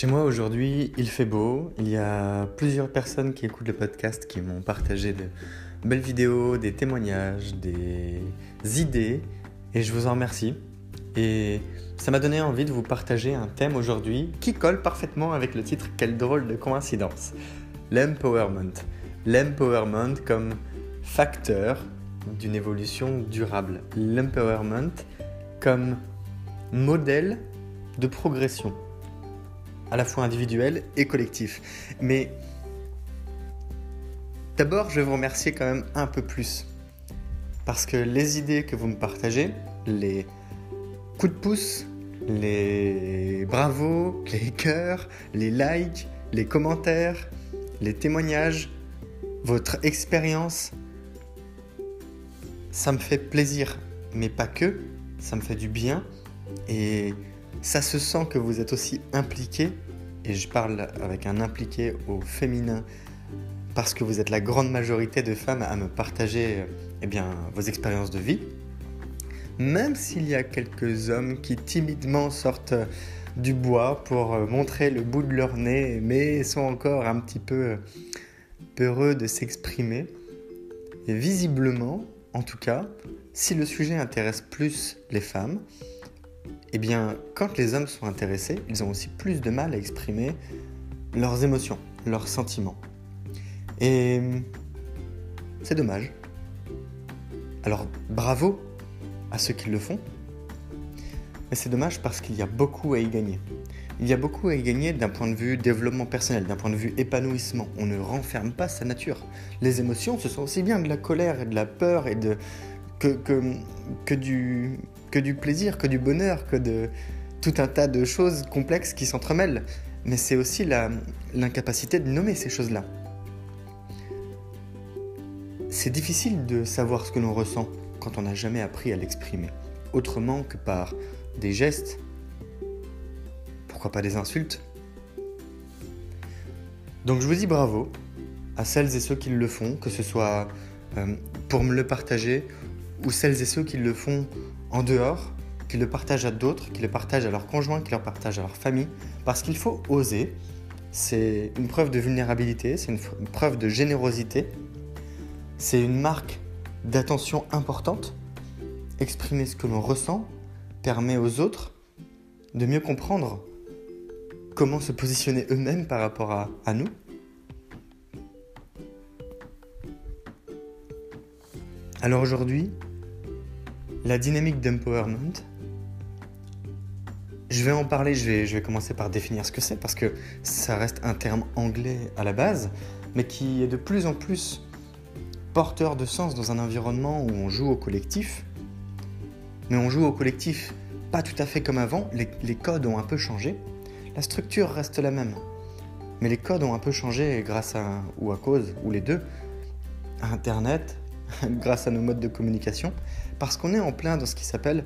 Chez moi aujourd'hui, il fait beau. Il y a plusieurs personnes qui écoutent le podcast qui m'ont partagé de belles vidéos, des témoignages, des idées. Et je vous en remercie. Et ça m'a donné envie de vous partager un thème aujourd'hui qui colle parfaitement avec le titre Quelle drôle de coïncidence. L'empowerment. L'empowerment comme facteur d'une évolution durable. L'empowerment comme modèle de progression à la fois individuel et collectif. Mais d'abord, je vais vous remercier quand même un peu plus. Parce que les idées que vous me partagez, les coups de pouce, les bravos, les cœurs, les likes, les commentaires, les témoignages, votre expérience, ça me fait plaisir, mais pas que, ça me fait du bien et ça se sent que vous êtes aussi impliqué, et je parle avec un impliqué au féminin, parce que vous êtes la grande majorité de femmes à me partager eh bien, vos expériences de vie. Même s'il y a quelques hommes qui timidement sortent du bois pour montrer le bout de leur nez, mais sont encore un petit peu peureux de s'exprimer. Et visiblement, en tout cas, si le sujet intéresse plus les femmes, eh bien, quand les hommes sont intéressés, ils ont aussi plus de mal à exprimer leurs émotions, leurs sentiments. Et c'est dommage. Alors, bravo à ceux qui le font, mais c'est dommage parce qu'il y a beaucoup à y gagner. Il y a beaucoup à y gagner d'un point de vue développement personnel, d'un point de vue épanouissement. On ne renferme pas sa nature. Les émotions, ce sont aussi bien de la colère et de la peur et de, que, que, du, que du plaisir, que du bonheur, que de tout un tas de choses complexes qui s'entremêlent. Mais c'est aussi l'incapacité de nommer ces choses-là. C'est difficile de savoir ce que l'on ressent quand on n'a jamais appris à l'exprimer, autrement que par des gestes, pourquoi pas des insultes. Donc je vous dis bravo à celles et ceux qui le font, que ce soit euh, pour me le partager ou celles et ceux qui le font en dehors, qui le partagent à d'autres, qui le partagent à leurs conjoints, qui le partagent à leur famille, parce qu'il faut oser. C'est une preuve de vulnérabilité, c'est une preuve de générosité, c'est une marque d'attention importante. Exprimer ce que l'on ressent permet aux autres de mieux comprendre comment se positionner eux-mêmes par rapport à nous. Alors aujourd'hui, la dynamique d'empowerment, je vais en parler, je vais, commencer par définir ce que c'est, parce que ça reste un terme anglais à la base, mais qui est de plus en plus porteur de sens dans un environnement où on joue au collectif. Mais on joue au collectif pas tout à fait comme avant, les, les codes ont un peu changé, la structure reste la même. Mais les codes ont un peu changé grâce à, ou à cause, ou les deux, à Internet, grâce à nos modes de communication, parce qu'on est en plein dans ce qui s'appelle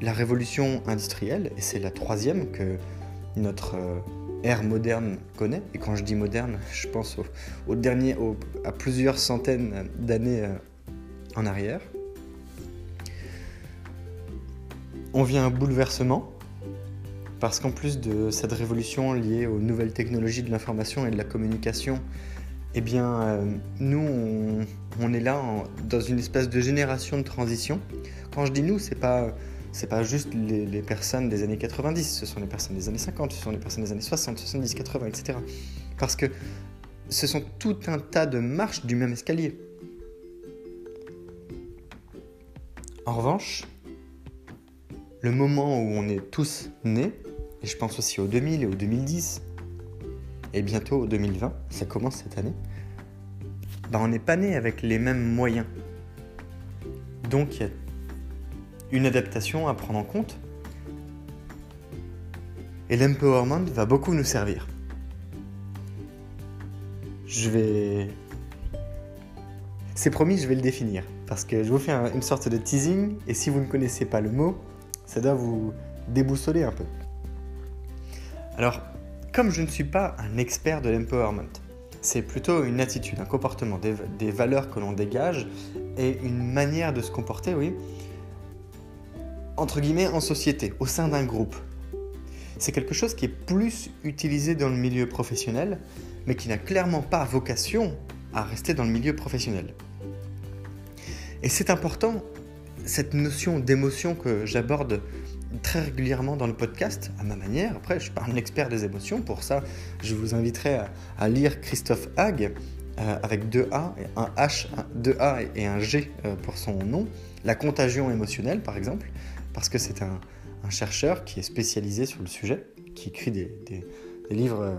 la révolution industrielle, et c'est la troisième que notre euh, ère moderne connaît. Et quand je dis moderne, je pense au, dernier, à plusieurs centaines d'années euh, en arrière. on vit un bouleversement parce qu'en plus de cette révolution liée aux nouvelles technologies de l'information et de la communication, eh bien, euh, nous, on, est là dans une espèce de génération de transition. Quand je dis nous, c'est pas pas juste les, les, personnes des années 90, ce sont les personnes des années 50, ce sont les personnes des années 60, 70, 80, etc. Parce que ce sont tout un tas de marches du même escalier. En revanche, le moment où on est tous nés, et je pense aussi au 2000 et au 2010, et bientôt au 2020, ça commence cette année, bah on n'est pas né avec les mêmes moyens. Donc il y a une adaptation à prendre en compte. Et l'empowerment va beaucoup nous servir. Je vais... C'est promis, je vais le définir. Parce que je vous fais une sorte de teasing, et si vous ne connaissez pas le mot, ça doit vous déboussoler un peu. Alors, comme je ne suis pas un expert de l'empowerment, c'est plutôt une attitude, un comportement, des, valeurs que l'on dégage et une manière de se comporter, oui, entre guillemets, en société, au sein d'un groupe. C'est quelque chose qui est plus utilisé dans le milieu professionnel, mais qui n'a clairement pas vocation à rester dans le milieu professionnel. Et c'est important, cette notion d'émotion que j'aborde très régulièrement dans le podcast, à ma manière. Après, je suis pas un expert des émotions. Pour ça, je vous inviterai à, lire Christophe Hague, euh, avec deux A, un H, deux A et un G euh, pour son nom. La contagion émotionnelle, par exemple, parce que c'est un, chercheur qui est spécialisé sur le sujet, qui écrit des, livres euh,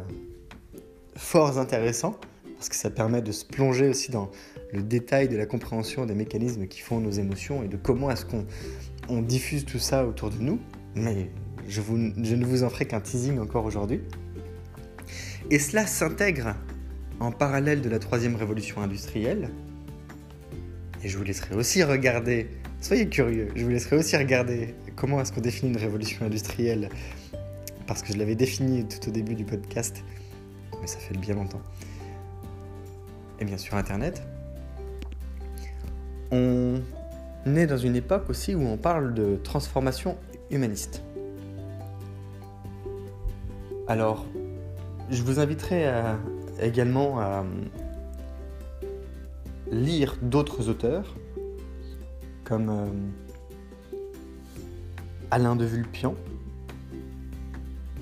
forts intéressants, parce que ça permet de se plonger aussi dans le détail de la compréhension des mécanismes qui font nos émotions et de comment est-ce qu'on on diffuse tout ça autour de nous, mais je, ne vous en ferai qu'un teasing encore aujourd'hui. Et cela s'intègre en parallèle de la troisième révolution industrielle. Et je vous laisserai aussi regarder, soyez curieux, je vous laisserai aussi regarder comment est-ce qu'on définit une révolution industrielle, parce que je l'avais défini tout au début du podcast, mais ça fait bien longtemps. Et bien sur Internet, on né dans une époque aussi où on parle de transformation humaniste. Alors, je vous inviterai également à lire d'autres auteurs, comme euh, Alain de Vulpian,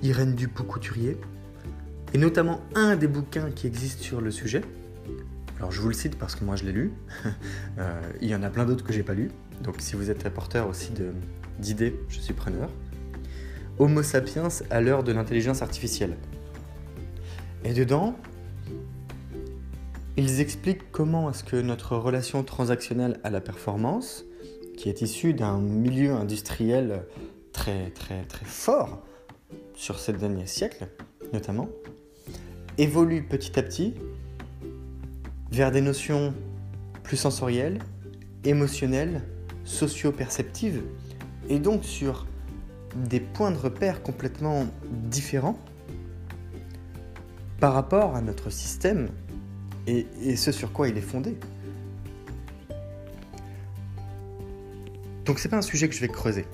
Irène Dupont-Couturier, et notamment un des bouquins qui existe sur le sujet, alors je vous le cite parce que moi je l'ai lu. Euh, il y en a plein d'autres que j'ai pas lu. Donc si vous êtes apporteur aussi d'idées, je suis preneur. Homo sapiens à l'heure de l'intelligence artificielle. Et dedans, ils expliquent comment est-ce que notre relation transactionnelle à la performance, qui est issue d'un milieu industriel très très très fort sur ces derniers siècles notamment, évolue petit à petit vers des notions plus sensorielles, émotionnelles, socio-perceptives, et donc sur des points de repère complètement différents par rapport à notre système et, ce sur quoi il est fondé. Donc c'est pas un sujet que je vais creuser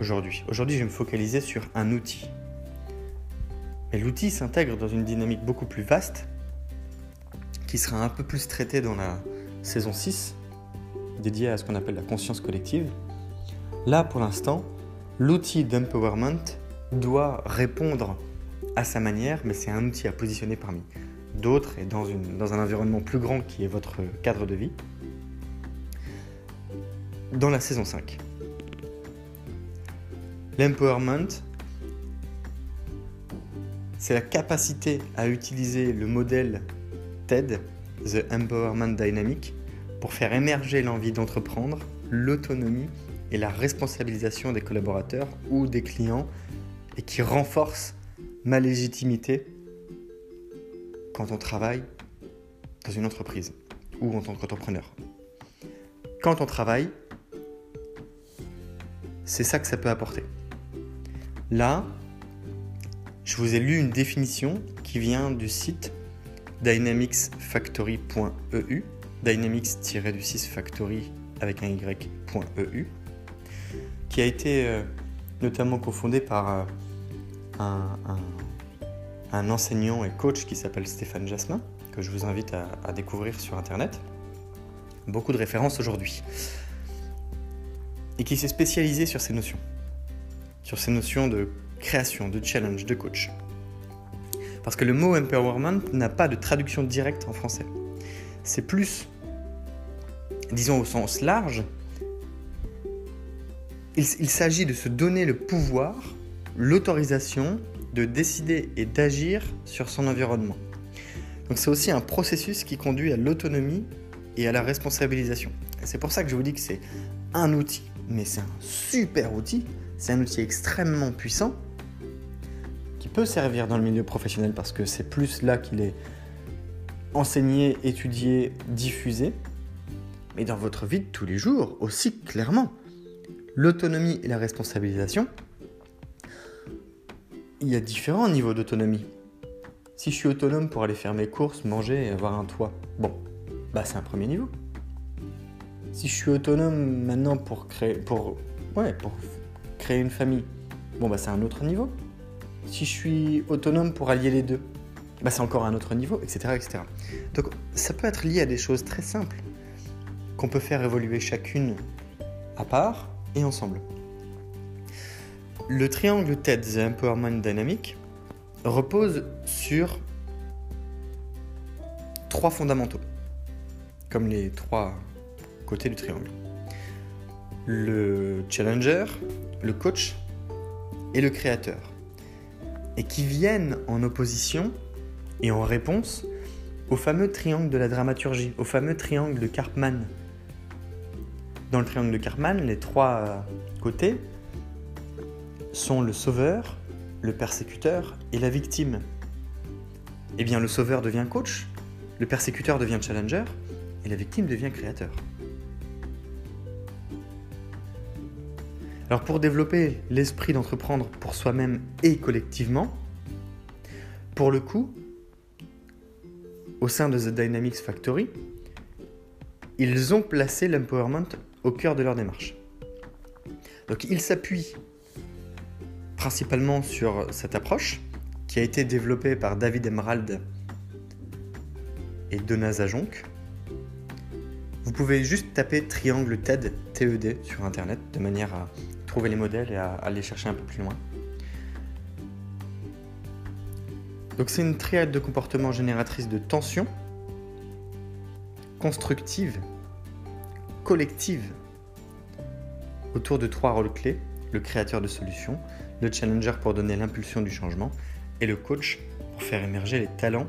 aujourd'hui. Aujourd'hui, je vais me focaliser sur un outil. Et l'outil s'intègre dans une dynamique beaucoup plus vaste qui sera un peu plus traité dans la saison 6, dédiée à ce qu'on appelle la conscience collective. Là, pour l'instant, l'outil d'empowerment doit répondre à sa manière, mais c'est un outil à positionner parmi d'autres et dans, une, dans un environnement plus grand qui est votre cadre de vie. Dans la saison 5. L'empowerment, c'est la capacité à utiliser le modèle TED, The Empowerment Dynamic, pour faire émerger l'envie d'entreprendre, l'autonomie et la responsabilisation des collaborateurs ou des clients et qui renforce ma légitimité quand on travaille dans une entreprise ou en tant qu'entrepreneur. Quand on travaille, c'est ça que ça peut apporter. Là, je vous ai lu une définition qui vient du site dynamicsfactory.eu, dynamics-du-6 factory avec un y.eu, qui a été euh, notamment cofondé par un, enseignant et coach qui s'appelle Stéphane Jasmin, que je vous invite à découvrir sur Internet. Beaucoup de références aujourd'hui. Et qui s'est spécialisé sur ces notions. Sur ces notions de création, de challenge, de coach. Parce que le mot empowerment n'a pas de traduction directe en français. C'est plus, disons au sens large, il, s'agit de se donner le pouvoir, l'autorisation de décider et d'agir sur son environnement. Donc c'est aussi un processus qui conduit à l'autonomie et à la responsabilisation. C'est pour ça que je vous dis que c'est un outil, mais c'est un super outil, c'est un outil extrêmement puissant qui peut servir dans le milieu professionnel parce que c'est plus là qu'il est enseigné, étudié, diffusé, mais dans votre vie de tous les jours aussi clairement. L'autonomie et la responsabilisation, il y a différents niveaux d'autonomie. Si je suis autonome pour aller faire mes courses, manger et avoir un toit, bon, bah c'est un premier niveau. Si je suis autonome maintenant pour créer, pour, créer une famille, bon bah c'est un autre niveau. Si je suis autonome pour allier les deux, bah c'est encore un autre niveau, etc., etc. Donc ça peut être lié à des choses très simples qu'on peut faire évoluer chacune à part et ensemble. Le triangle TED, The Empowerment Dynamic, repose sur trois fondamentaux, comme les trois côtés du triangle. Le challenger, le coach et le créateur et qui viennent en opposition et en réponse au fameux triangle de la dramaturgie, au fameux triangle de Karpman. Dans le triangle de Karpman, les trois côtés sont le sauveur, le persécuteur et la victime. Eh bien, le sauveur devient coach, le persécuteur devient challenger et la victime devient créateur. Alors pour développer l'esprit d'entreprendre pour soi-même et collectivement, pour le coup, au sein de The Dynamics Factory, ils ont placé l'empowerment au cœur de leur démarche. Donc ils s'appuient principalement sur cette approche qui a été développée par David Emerald et Donna Zajonc. Vous pouvez juste taper triangle TED, TED sur internet de manière à trouver les modèles et à aller chercher un peu plus loin. Donc c'est une triade de comportements génératrices de tension, constructive, collective, autour de trois rôles clés, le créateur de solutions, le challenger pour donner l'impulsion du changement et le coach pour faire émerger les talents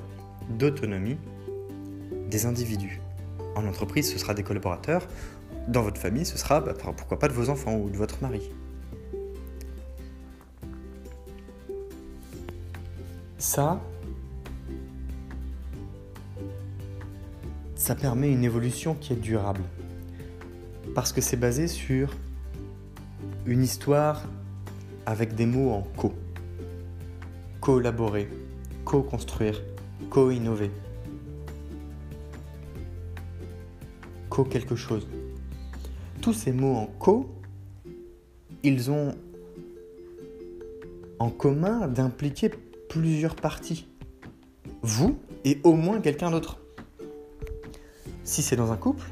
d'autonomie des individus. En entreprise, ce sera des collaborateurs dans votre famille, ce sera bah, pourquoi pas de vos enfants ou de votre mari. Ça, ça permet une évolution qui est durable. Parce que c'est basé sur une histoire avec des mots en co. Collaborer, co-construire, co-innover. Co quelque chose tous ces mots en co, ils ont en commun d'impliquer plusieurs parties. Vous et au moins quelqu'un d'autre. Si c'est dans un couple,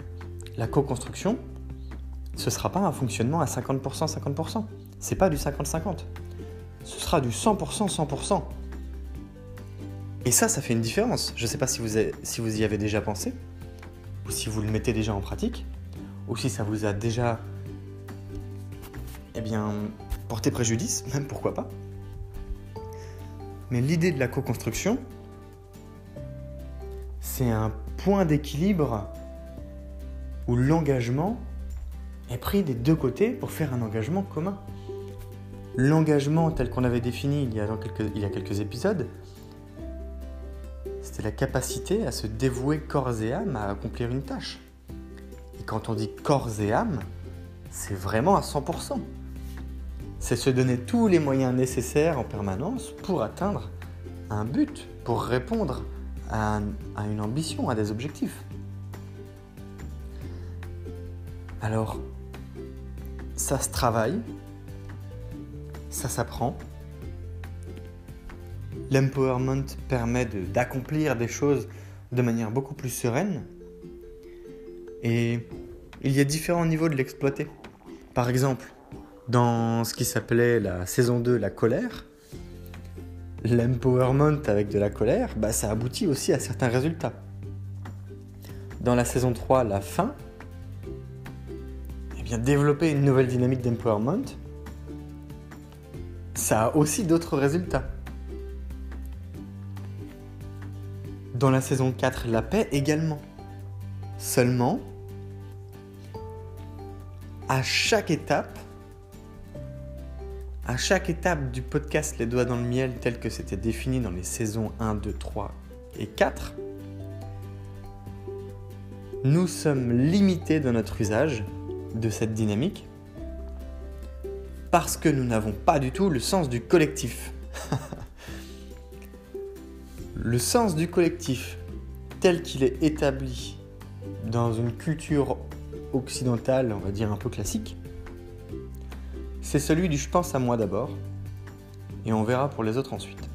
la co-construction, ce ne sera pas un fonctionnement à 50% 50%. C'est pas du 50-50. Ce sera du 100% 100%. Et ça, ça fait une différence. Je ne sais pas si vous, si vous y avez déjà pensé, ou si vous le mettez déjà en pratique ou si ça vous a déjà eh bien, porté préjudice, même pourquoi pas. Mais l'idée de la co-construction, c'est un point d'équilibre où l'engagement est pris des deux côtés pour faire un engagement commun. L'engagement tel qu'on avait défini il y, a quelques, il y a quelques épisodes, c'était la capacité à se dévouer corps et âme à accomplir une tâche quand on dit corps et âme, c'est vraiment à 100%. C'est se donner tous les moyens nécessaires en permanence pour atteindre un but, pour répondre à, une ambition, à des objectifs. Alors, ça se travaille, ça s'apprend. L'empowerment permet d'accomplir des choses de manière beaucoup plus sereine. Et il y a différents niveaux de l'exploiter. Par exemple, dans ce qui s'appelait la saison 2, la colère, l'empowerment avec de la colère, bah, ça aboutit aussi à certains résultats. Dans la saison 3, la fin, eh bien, développer une nouvelle dynamique d'empowerment, ça a aussi d'autres résultats. Dans la saison 4, la paix également. Seulement, à chaque étape, à chaque étape du podcast Les Doigts dans le Miel tel que c'était défini dans les saisons 1, 2, 3 et 4, nous sommes limités dans notre usage de cette dynamique parce que nous n'avons pas du tout le sens du collectif. le sens du collectif tel qu'il est établi dans une culture occidentale, on va dire un peu classique, c'est celui du je pense à moi d'abord, et on verra pour les autres ensuite.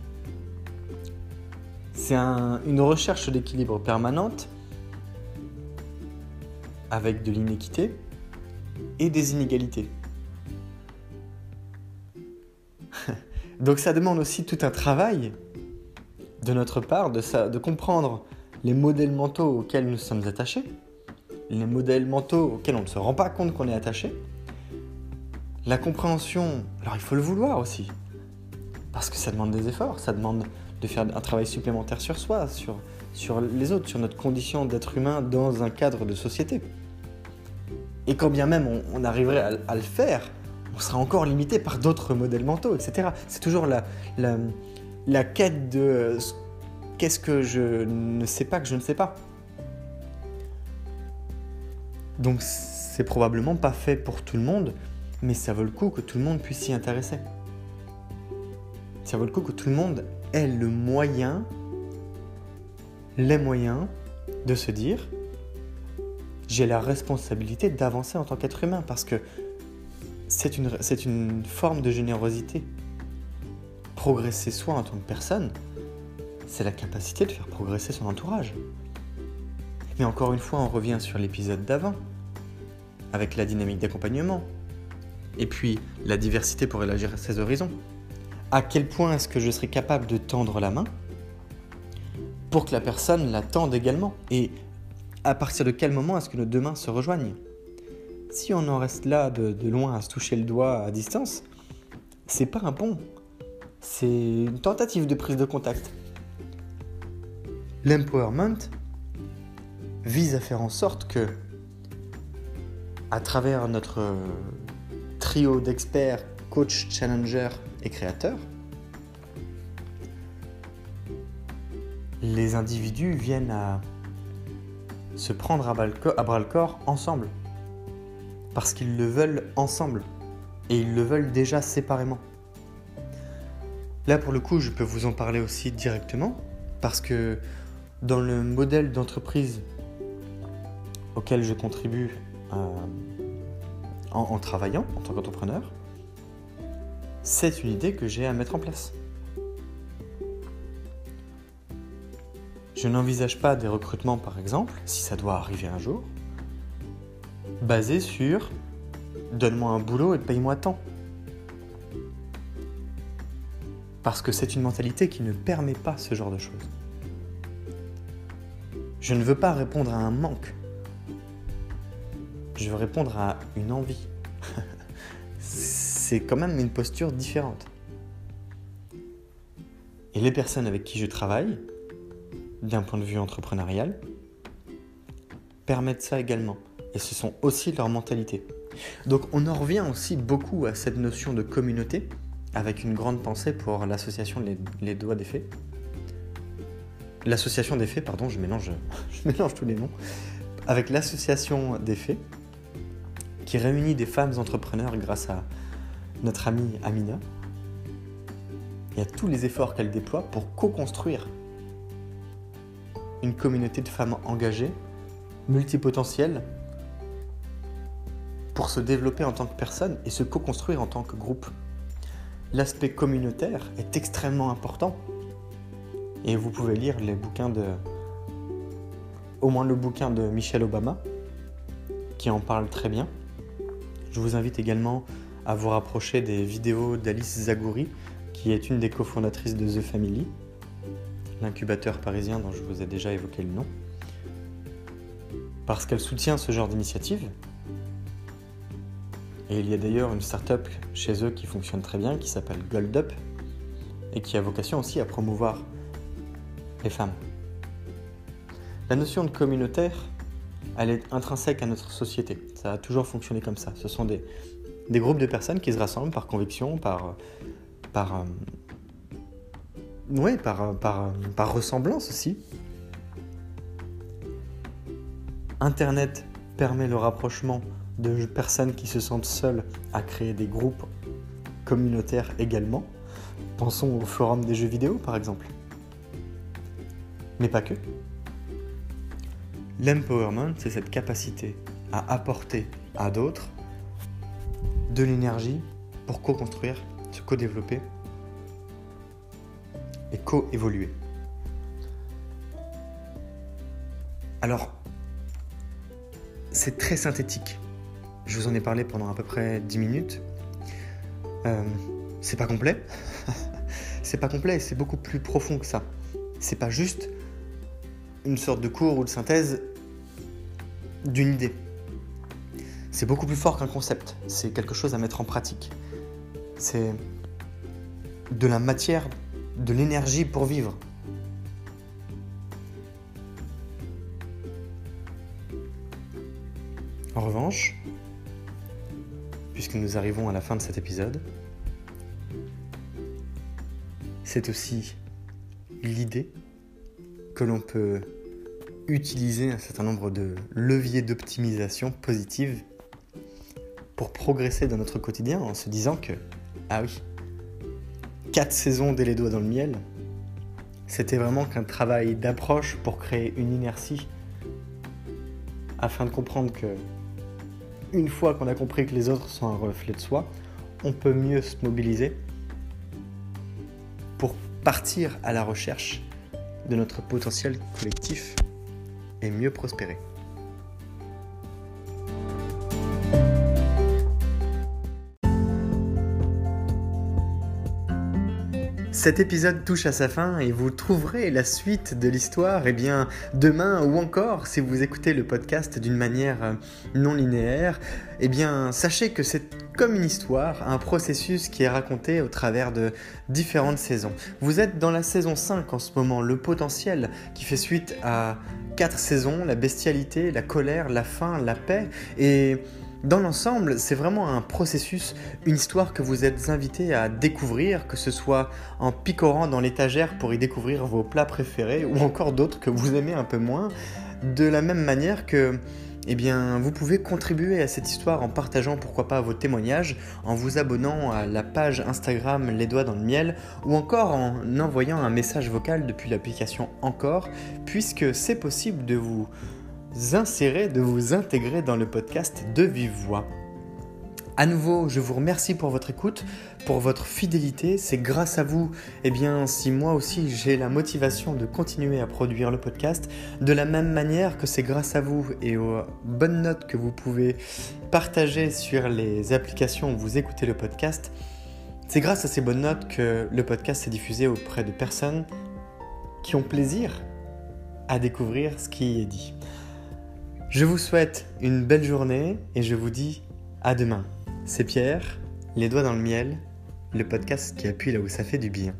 C'est une recherche d'équilibre permanente avec de l'inéquité et des inégalités. Donc ça demande aussi tout un travail de notre part de comprendre les modèles mentaux auxquels nous sommes attachés, les modèles mentaux auxquels on ne se rend pas compte qu'on est attaché. La compréhension, alors il faut le vouloir aussi, parce que ça demande des efforts, ça demande de faire un travail supplémentaire sur soi, sur, les autres, sur notre condition d'être humain dans un cadre de société. Et quand bien même on, arriverait à, le faire, on sera encore limité par d'autres modèles mentaux, etc. C'est toujours la quête de qu'est-ce que je ne sais pas que je ne sais pas. Donc c'est probablement pas fait pour tout le monde, mais ça vaut le coup que tout le monde puisse s'y intéresser. Ça vaut le coup que tout le monde ait le moyen, les moyens de se dire j'ai la responsabilité d'avancer en tant qu'être humain parce que c'est une, c'est une forme de générosité. Progresser soi en tant que personne, c'est la capacité de faire progresser son entourage. Mais encore une fois, on revient sur l'épisode d'avant, avec la dynamique d'accompagnement, et puis la diversité pour élargir ses horizons. À quel point est-ce que je serai capable de tendre la main pour que la personne la tende également? Et à partir de quel moment est-ce que nos deux mains se rejoignent? Si on en reste là de, de, loin à se toucher le doigt à distance, c'est pas un pont. C'est une tentative de prise de contact. L'empowerment vise à faire en sorte que, à travers notre trio d'experts, coach, challenger et créateurs, les individus viennent à se prendre à bras le corps ensemble. Parce qu'ils le veulent ensemble. Et ils le veulent déjà séparément. Là, pour le coup, je peux vous en parler aussi directement. Parce que dans le modèle d'entreprise auquel je contribue euh, en, travaillant en tant qu'entrepreneur, c'est une idée que j'ai à mettre en place. Je n'envisage pas des recrutements, par exemple, si ça doit arriver un jour, basés sur donne-moi un boulot et paye-moi tant. Parce que c'est une mentalité qui ne permet pas ce genre de choses. Je ne veux pas répondre à un manque. Je veux répondre à une envie. c'est quand même une posture différente. Et les personnes avec qui je travaille, d'un point de vue entrepreneurial, permettent ça également. Et ce sont aussi leurs mentalités. Donc on en revient aussi beaucoup à cette notion de communauté, avec une grande pensée pour l'association Les, Doigts des Fées, l'association des fées, pardon, je mélange, je mélange tous les noms, avec l'association des fées, qui réunit des femmes entrepreneurs grâce à notre amie Amina, et à tous les efforts qu'elle déploie pour co-construire une communauté de femmes engagées, multipotentielles, pour se développer en tant que personne et se co-construire en tant que groupe. l'aspect communautaire est extrêmement important. Et vous pouvez lire les bouquins de. Au moins le bouquin de Michelle Obama, qui en parle très bien. Je vous invite également à vous rapprocher des vidéos d'Alice Zagouri, qui est une des cofondatrices de The Family, l'incubateur parisien dont je vous ai déjà évoqué le nom. Parce qu'elle soutient ce genre d'initiative, et il y a d'ailleurs une start-up chez eux qui fonctionne très bien, qui s'appelle GoldUp, et qui a vocation aussi à promouvoir les femmes. La notion de communautaire, elle est intrinsèque à notre société. Ça a toujours fonctionné comme ça. Ce sont des, groupes de personnes qui se rassemblent par conviction, par, par, euh, ouais, par, par, par ressemblance aussi. Internet permet le rapprochement de personnes qui se sentent seules à créer des groupes communautaires également. Pensons au forum des jeux vidéo par exemple. Mais pas que. L'empowerment, c'est cette capacité à apporter à d'autres de l'énergie pour co-construire, se co-développer et co-évoluer. Alors, c'est très synthétique je vous en ai parlé pendant à peu près 10 minutes. Euh, c'est pas complet. c'est pas complet, c'est beaucoup plus profond que ça. C'est pas juste une sorte de cours ou de synthèse d'une idée. C'est beaucoup plus fort qu'un concept. C'est quelque chose à mettre en pratique. C'est de la matière, de l'énergie pour vivre. En revanche, puisque nous arrivons à la fin de cet épisode. C'est aussi l'idée que l'on peut utiliser un certain nombre de leviers d'optimisation positive pour progresser dans notre quotidien en se disant que, ah oui, quatre saisons dès les doigts dans le miel, c'était vraiment qu'un travail d'approche pour créer une inertie afin de comprendre que une fois qu'on a compris que les autres sont un reflet de soi, on peut mieux se mobiliser pour partir à la recherche de notre potentiel collectif mieux prospérer. Cet épisode touche à sa fin et vous trouverez la suite de l'histoire eh bien demain ou encore si vous écoutez le podcast d'une manière euh, non linéaire, eh bien sachez que c'est comme une histoire, un processus qui est raconté au travers de différentes saisons. Vous êtes dans la saison 5 en ce moment, le potentiel qui fait suite à quatre saisons, la bestialité, la colère, la faim, la paix et dans l'ensemble, c'est vraiment un processus, une histoire que vous êtes invité à découvrir, que ce soit en picorant dans l'étagère pour y découvrir vos plats préférés ou encore d'autres que vous aimez un peu moins, de la même manière que eh bien, vous pouvez contribuer à cette histoire en partageant pourquoi pas vos témoignages, en vous abonnant à la page Instagram Les Doigts dans le Miel, ou encore en envoyant un message vocal depuis l'application Encore, puisque c'est possible de vous insérer, de vous intégrer dans le podcast de Vive Voix. À nouveau, je vous remercie pour votre écoute, pour votre fidélité. C'est grâce à vous, eh bien, si moi aussi j'ai la motivation de continuer à produire le podcast, de la même manière que c'est grâce à vous et aux bonnes notes que vous pouvez partager sur les applications où vous écoutez le podcast, c'est grâce à ces bonnes notes que le podcast est diffusé auprès de personnes qui ont plaisir à découvrir ce qui est dit. Je vous souhaite une belle journée et je vous dis à demain. C'est Pierre, les doigts dans le miel, le podcast qui appuie là où ça fait du bien.